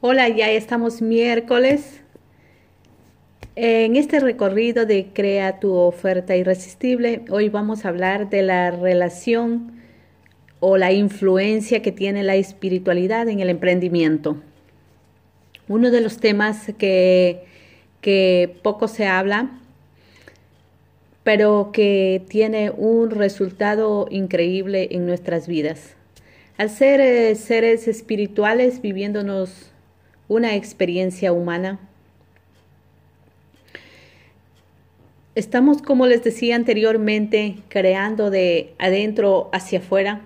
Hola, ya estamos miércoles. En este recorrido de Crea tu oferta irresistible, hoy vamos a hablar de la relación o la influencia que tiene la espiritualidad en el emprendimiento. Uno de los temas que, que poco se habla, pero que tiene un resultado increíble en nuestras vidas. Al ser eh, seres espirituales viviéndonos una experiencia humana. Estamos, como les decía anteriormente, creando de adentro hacia afuera.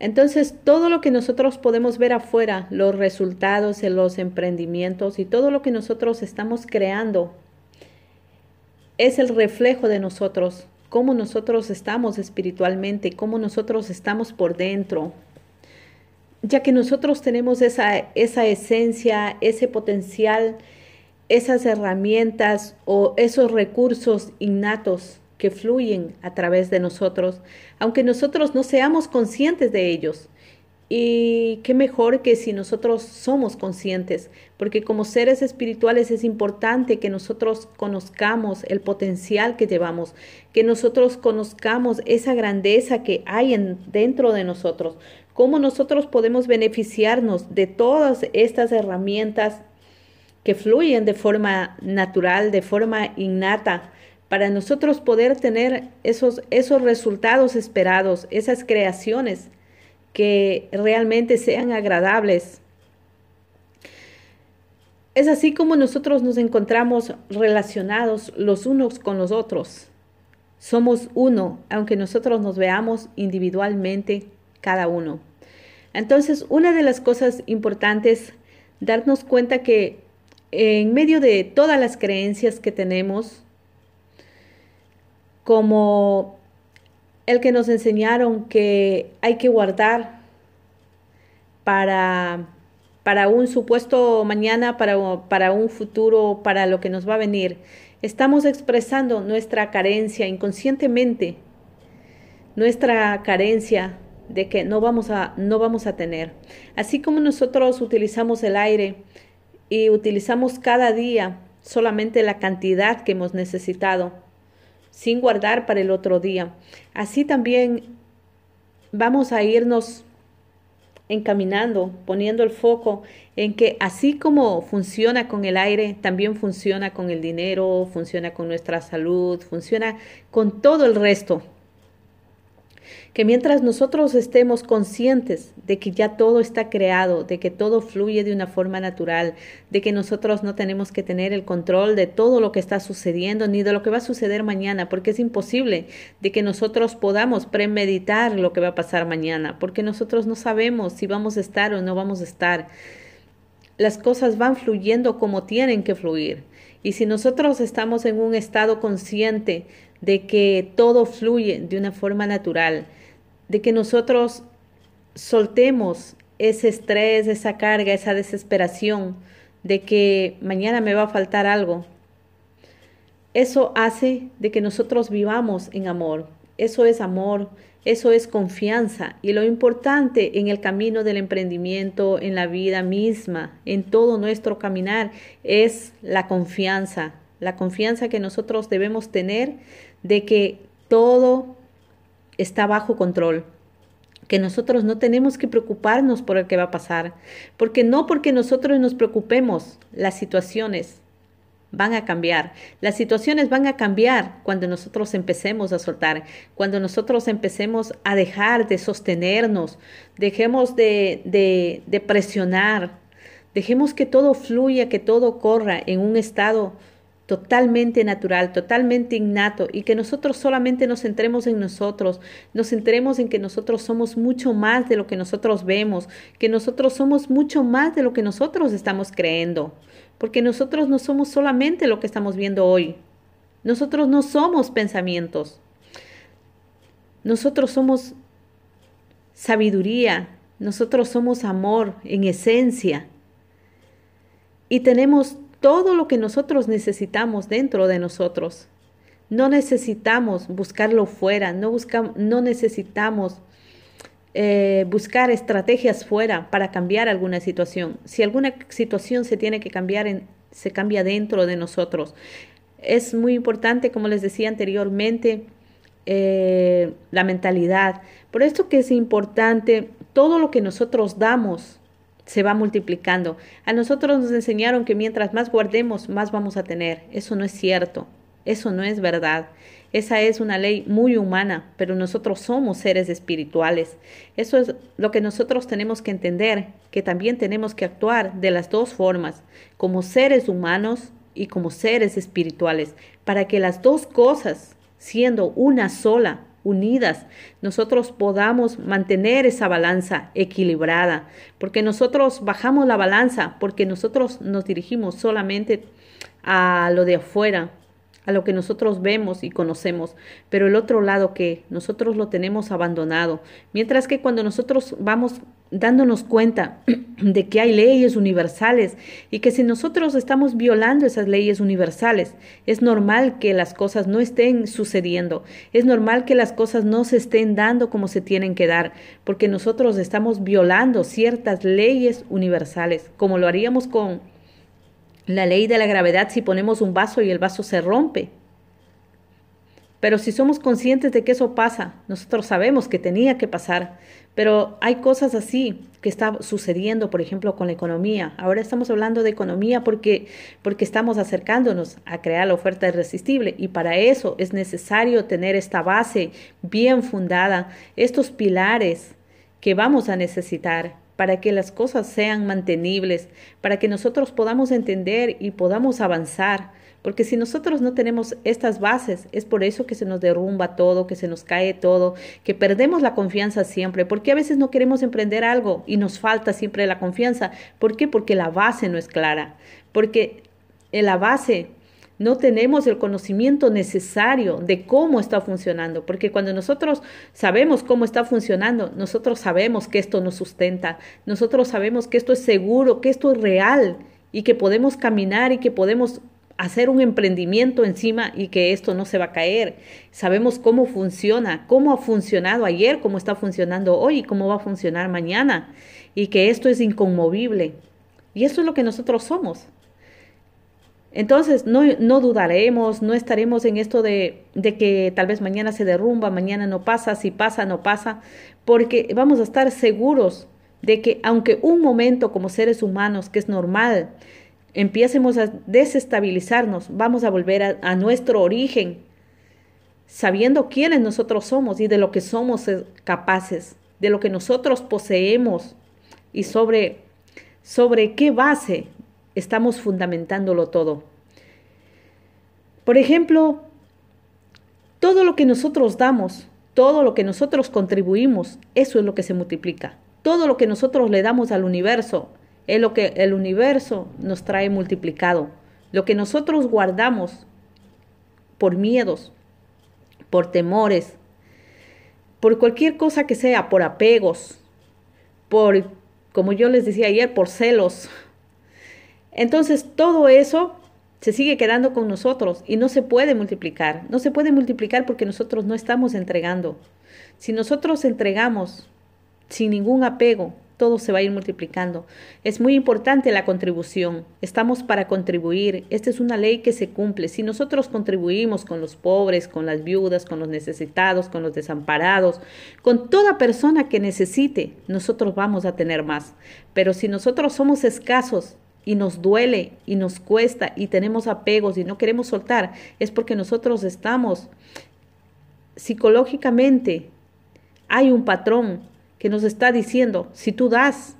Entonces, todo lo que nosotros podemos ver afuera, los resultados en los emprendimientos y todo lo que nosotros estamos creando, es el reflejo de nosotros, cómo nosotros estamos espiritualmente, cómo nosotros estamos por dentro, ya que nosotros tenemos esa, esa esencia, ese potencial, esas herramientas o esos recursos innatos que fluyen a través de nosotros, aunque nosotros no seamos conscientes de ellos. Y qué mejor que si nosotros somos conscientes, porque como seres espirituales es importante que nosotros conozcamos el potencial que llevamos, que nosotros conozcamos esa grandeza que hay en, dentro de nosotros, cómo nosotros podemos beneficiarnos de todas estas herramientas que fluyen de forma natural, de forma innata, para nosotros poder tener esos, esos resultados esperados, esas creaciones que realmente sean agradables. Es así como nosotros nos encontramos relacionados los unos con los otros. Somos uno, aunque nosotros nos veamos individualmente cada uno. Entonces, una de las cosas importantes, darnos cuenta que en medio de todas las creencias que tenemos, como el que nos enseñaron que hay que guardar para, para un supuesto mañana, para, para un futuro, para lo que nos va a venir. Estamos expresando nuestra carencia inconscientemente, nuestra carencia de que no vamos a, no vamos a tener. Así como nosotros utilizamos el aire y utilizamos cada día solamente la cantidad que hemos necesitado, sin guardar para el otro día. Así también vamos a irnos encaminando, poniendo el foco en que así como funciona con el aire, también funciona con el dinero, funciona con nuestra salud, funciona con todo el resto que mientras nosotros estemos conscientes de que ya todo está creado, de que todo fluye de una forma natural, de que nosotros no tenemos que tener el control de todo lo que está sucediendo ni de lo que va a suceder mañana, porque es imposible de que nosotros podamos premeditar lo que va a pasar mañana, porque nosotros no sabemos si vamos a estar o no vamos a estar. Las cosas van fluyendo como tienen que fluir. Y si nosotros estamos en un estado consciente de que todo fluye de una forma natural, de que nosotros soltemos ese estrés, esa carga, esa desesperación de que mañana me va a faltar algo. Eso hace de que nosotros vivamos en amor. Eso es amor, eso es confianza. Y lo importante en el camino del emprendimiento, en la vida misma, en todo nuestro caminar, es la confianza. La confianza que nosotros debemos tener de que todo está bajo control, que nosotros no tenemos que preocuparnos por el que va a pasar, porque no porque nosotros nos preocupemos, las situaciones van a cambiar. Las situaciones van a cambiar cuando nosotros empecemos a soltar, cuando nosotros empecemos a dejar de sostenernos, dejemos de, de, presionar, dejemos que todo fluya, que todo corra en un estado totalmente natural, totalmente innato y que nosotros solamente nos centremos en nosotros, nos centremos en que nosotros somos mucho más de lo que nosotros vemos, que nosotros somos mucho más de lo que nosotros estamos creyendo, porque nosotros no somos solamente lo que estamos viendo hoy, nosotros no somos pensamientos, nosotros somos sabiduría, nosotros somos amor en esencia. Y tenemos todo lo que nosotros necesitamos dentro de nosotros. No necesitamos buscarlo fuera, no, buscamos, no necesitamos eh, buscar estrategias fuera para cambiar alguna situación. Si alguna situación se tiene que cambiar, en, se cambia dentro de nosotros. Es muy importante, como les decía anteriormente, eh, la mentalidad. Por esto que es importante, todo lo que nosotros damos se va multiplicando. A nosotros nos enseñaron que mientras más guardemos, más vamos a tener. Eso no es cierto. Eso no es verdad. Esa es una ley muy humana, pero nosotros somos seres espirituales. Eso es lo que nosotros tenemos que entender, que también tenemos que actuar de las dos formas, como seres humanos y como seres espirituales, para que las dos cosas, siendo una sola, unidas, nosotros podamos mantener esa balanza equilibrada, porque nosotros bajamos la balanza, porque nosotros nos dirigimos solamente a lo de afuera, a lo que nosotros vemos y conocemos, pero el otro lado que nosotros lo tenemos abandonado. Mientras que cuando nosotros vamos dándonos cuenta de que hay leyes universales y que si nosotros estamos violando esas leyes universales, es normal que las cosas no estén sucediendo, es normal que las cosas no se estén dando como se tienen que dar, porque nosotros estamos violando ciertas leyes universales, como lo haríamos con la ley de la gravedad si ponemos un vaso y el vaso se rompe. Pero si somos conscientes de que eso pasa, nosotros sabemos que tenía que pasar, pero hay cosas así que está sucediendo, por ejemplo, con la economía. Ahora estamos hablando de economía porque, porque estamos acercándonos a crear la oferta irresistible y para eso es necesario tener esta base bien fundada, estos pilares que vamos a necesitar para que las cosas sean mantenibles, para que nosotros podamos entender y podamos avanzar. Porque si nosotros no tenemos estas bases, es por eso que se nos derrumba todo, que se nos cae todo, que perdemos la confianza siempre. Porque a veces no queremos emprender algo y nos falta siempre la confianza. ¿Por qué? Porque la base no es clara. Porque en la base no tenemos el conocimiento necesario de cómo está funcionando, porque cuando nosotros sabemos cómo está funcionando, nosotros sabemos que esto nos sustenta, nosotros sabemos que esto es seguro, que esto es real y que podemos caminar y que podemos hacer un emprendimiento encima y que esto no se va a caer. Sabemos cómo funciona, cómo ha funcionado ayer, cómo está funcionando hoy y cómo va a funcionar mañana y que esto es inconmovible. Y eso es lo que nosotros somos. Entonces, no, no, dudaremos, no estaremos en esto de, de, que tal vez mañana se derrumba, mañana no pasa, si pasa, no pasa, porque vamos a estar seguros de que aunque un momento como seres humanos, que es normal, empiecemos a desestabilizarnos, vamos a volver a, a nuestro origen, sabiendo quiénes nosotros somos y de lo que somos capaces, de lo que nosotros poseemos y sobre, sobre qué base estamos fundamentándolo todo. Por ejemplo, todo lo que nosotros damos, todo lo que nosotros contribuimos, eso es lo que se multiplica. Todo lo que nosotros le damos al universo es lo que el universo nos trae multiplicado. Lo que nosotros guardamos por miedos, por temores, por cualquier cosa que sea, por apegos, por, como yo les decía ayer, por celos, entonces todo eso se sigue quedando con nosotros y no se puede multiplicar. No se puede multiplicar porque nosotros no estamos entregando. Si nosotros entregamos sin ningún apego, todo se va a ir multiplicando. Es muy importante la contribución. Estamos para contribuir. Esta es una ley que se cumple. Si nosotros contribuimos con los pobres, con las viudas, con los necesitados, con los desamparados, con toda persona que necesite, nosotros vamos a tener más. Pero si nosotros somos escasos, y nos duele y nos cuesta y tenemos apegos y no queremos soltar, es porque nosotros estamos psicológicamente, hay un patrón que nos está diciendo, si tú das,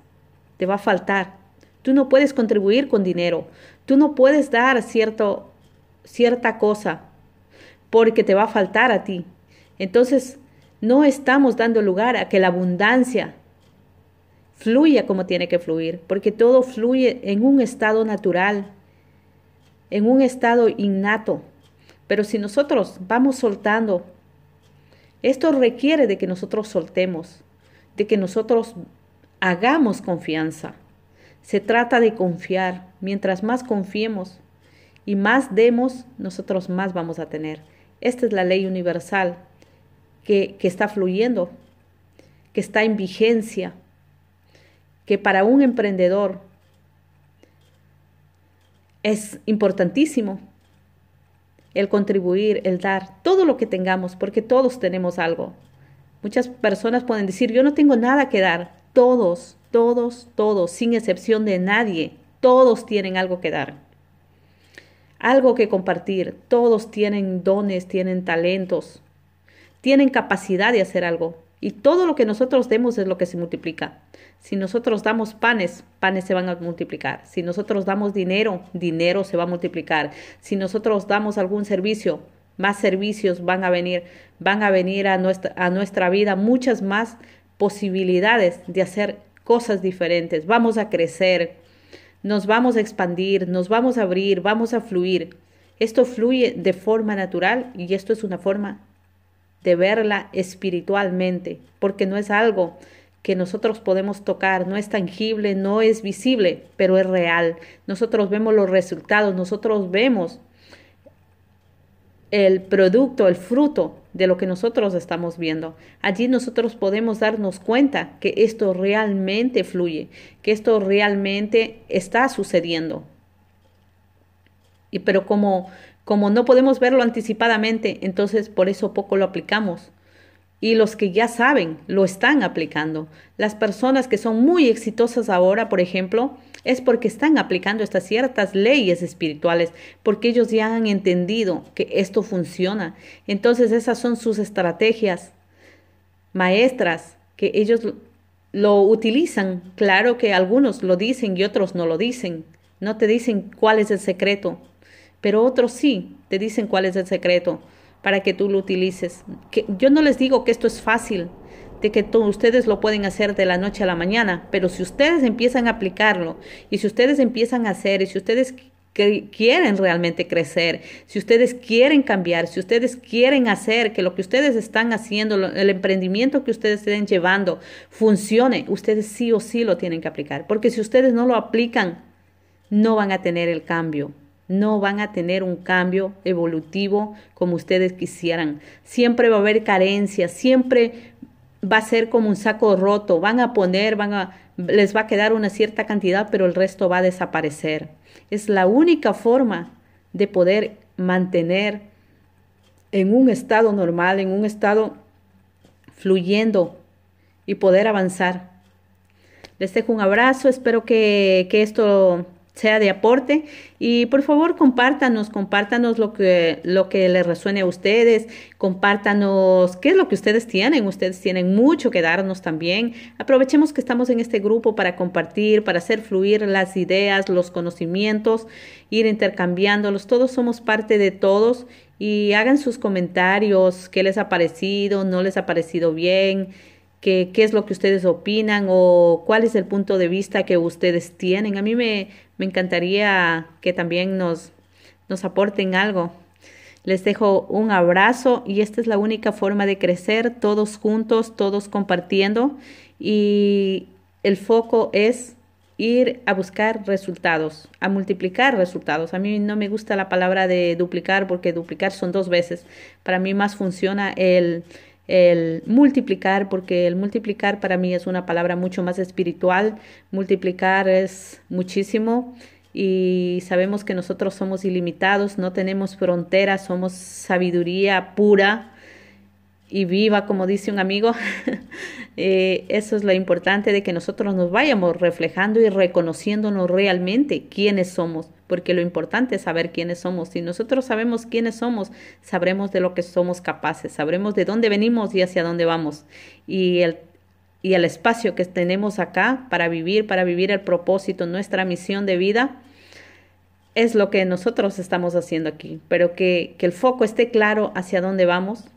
te va a faltar. Tú no puedes contribuir con dinero, tú no puedes dar cierto, cierta cosa porque te va a faltar a ti. Entonces, no estamos dando lugar a que la abundancia fluya como tiene que fluir, porque todo fluye en un estado natural, en un estado innato. Pero si nosotros vamos soltando, esto requiere de que nosotros soltemos, de que nosotros hagamos confianza. Se trata de confiar. Mientras más confiemos y más demos, nosotros más vamos a tener. Esta es la ley universal que, que está fluyendo que está en vigencia, que para un emprendedor es importantísimo el contribuir, el dar, todo lo que tengamos, porque todos tenemos algo. Muchas personas pueden decir, yo no tengo nada que dar. Todos, todos, todos, sin excepción de nadie, todos tienen algo que dar. Algo que compartir. Todos tienen dones, tienen talentos, tienen capacidad de hacer algo. Y todo lo que nosotros demos es lo que se multiplica. Si nosotros damos panes, panes se van a multiplicar. Si nosotros damos dinero, dinero se va a multiplicar. Si nosotros damos algún servicio, más servicios van a venir, van a venir a nuestra, a nuestra vida muchas más posibilidades de hacer cosas diferentes. Vamos a crecer, nos vamos a expandir, nos vamos a abrir, vamos a fluir. Esto fluye de forma natural y esto es una forma de verla espiritualmente, porque no es algo que nosotros podemos tocar, no es tangible, no es visible, pero es real. Nosotros vemos los resultados, nosotros vemos el producto, el fruto de lo que nosotros estamos viendo. Allí nosotros podemos darnos cuenta que esto realmente fluye, que esto realmente está sucediendo. Y pero como como no podemos verlo anticipadamente, entonces por eso poco lo aplicamos. Y los que ya saben, lo están aplicando. Las personas que son muy exitosas ahora, por ejemplo, es porque están aplicando estas ciertas leyes espirituales, porque ellos ya han entendido que esto funciona. Entonces esas son sus estrategias maestras, que ellos lo utilizan. Claro que algunos lo dicen y otros no lo dicen. No te dicen cuál es el secreto, pero otros sí te dicen cuál es el secreto para que tú lo utilices. Yo no les digo que esto es fácil, de que ustedes lo pueden hacer de la noche a la mañana, pero si ustedes empiezan a aplicarlo y si ustedes empiezan a hacer y si ustedes quieren realmente crecer, si ustedes quieren cambiar, si ustedes quieren hacer que lo que ustedes están haciendo, el emprendimiento que ustedes estén llevando, funcione, ustedes sí o sí lo tienen que aplicar, porque si ustedes no lo aplican, no van a tener el cambio no van a tener un cambio evolutivo como ustedes quisieran. Siempre va a haber carencias, siempre va a ser como un saco roto, van a poner, van a les va a quedar una cierta cantidad, pero el resto va a desaparecer. Es la única forma de poder mantener en un estado normal, en un estado fluyendo y poder avanzar. Les dejo un abrazo, espero que, que esto sea de aporte. Y por favor compártanos, compártanos lo que, lo que les resuene a ustedes, compártanos qué es lo que ustedes tienen, ustedes tienen mucho que darnos también. Aprovechemos que estamos en este grupo para compartir, para hacer fluir las ideas, los conocimientos, ir intercambiándolos, todos somos parte de todos. Y hagan sus comentarios, qué les ha parecido, no les ha parecido bien qué, es lo que ustedes opinan o cuál es el punto de vista que ustedes tienen. A mí me, me encantaría que también nos, nos aporten algo. Les dejo un abrazo y esta es la única forma de crecer, todos juntos, todos compartiendo y el foco es ir a buscar resultados, a multiplicar resultados. A mí no me gusta la palabra de duplicar porque duplicar son dos veces. Para mí más funciona el el multiplicar, porque el multiplicar para mí es una palabra mucho más espiritual. Multiplicar es muchísimo y sabemos que nosotros somos ilimitados, no tenemos fronteras, somos sabiduría pura y viva, como dice un amigo. Eh, eso es lo importante de que nosotros nos vayamos reflejando y reconociéndonos realmente quiénes somos, porque lo importante es saber quiénes somos. Si nosotros sabemos quiénes somos, sabremos de lo que somos capaces, sabremos de dónde venimos y hacia dónde vamos. Y el y el espacio que tenemos acá para vivir, para vivir el propósito, nuestra misión de vida, es lo que nosotros estamos haciendo aquí, pero que, que el foco esté claro hacia dónde vamos,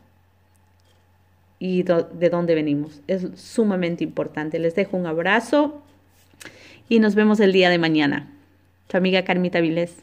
y de dónde venimos. Es sumamente importante. Les dejo un abrazo y nos vemos el día de mañana. Tu amiga Carmita Vilés.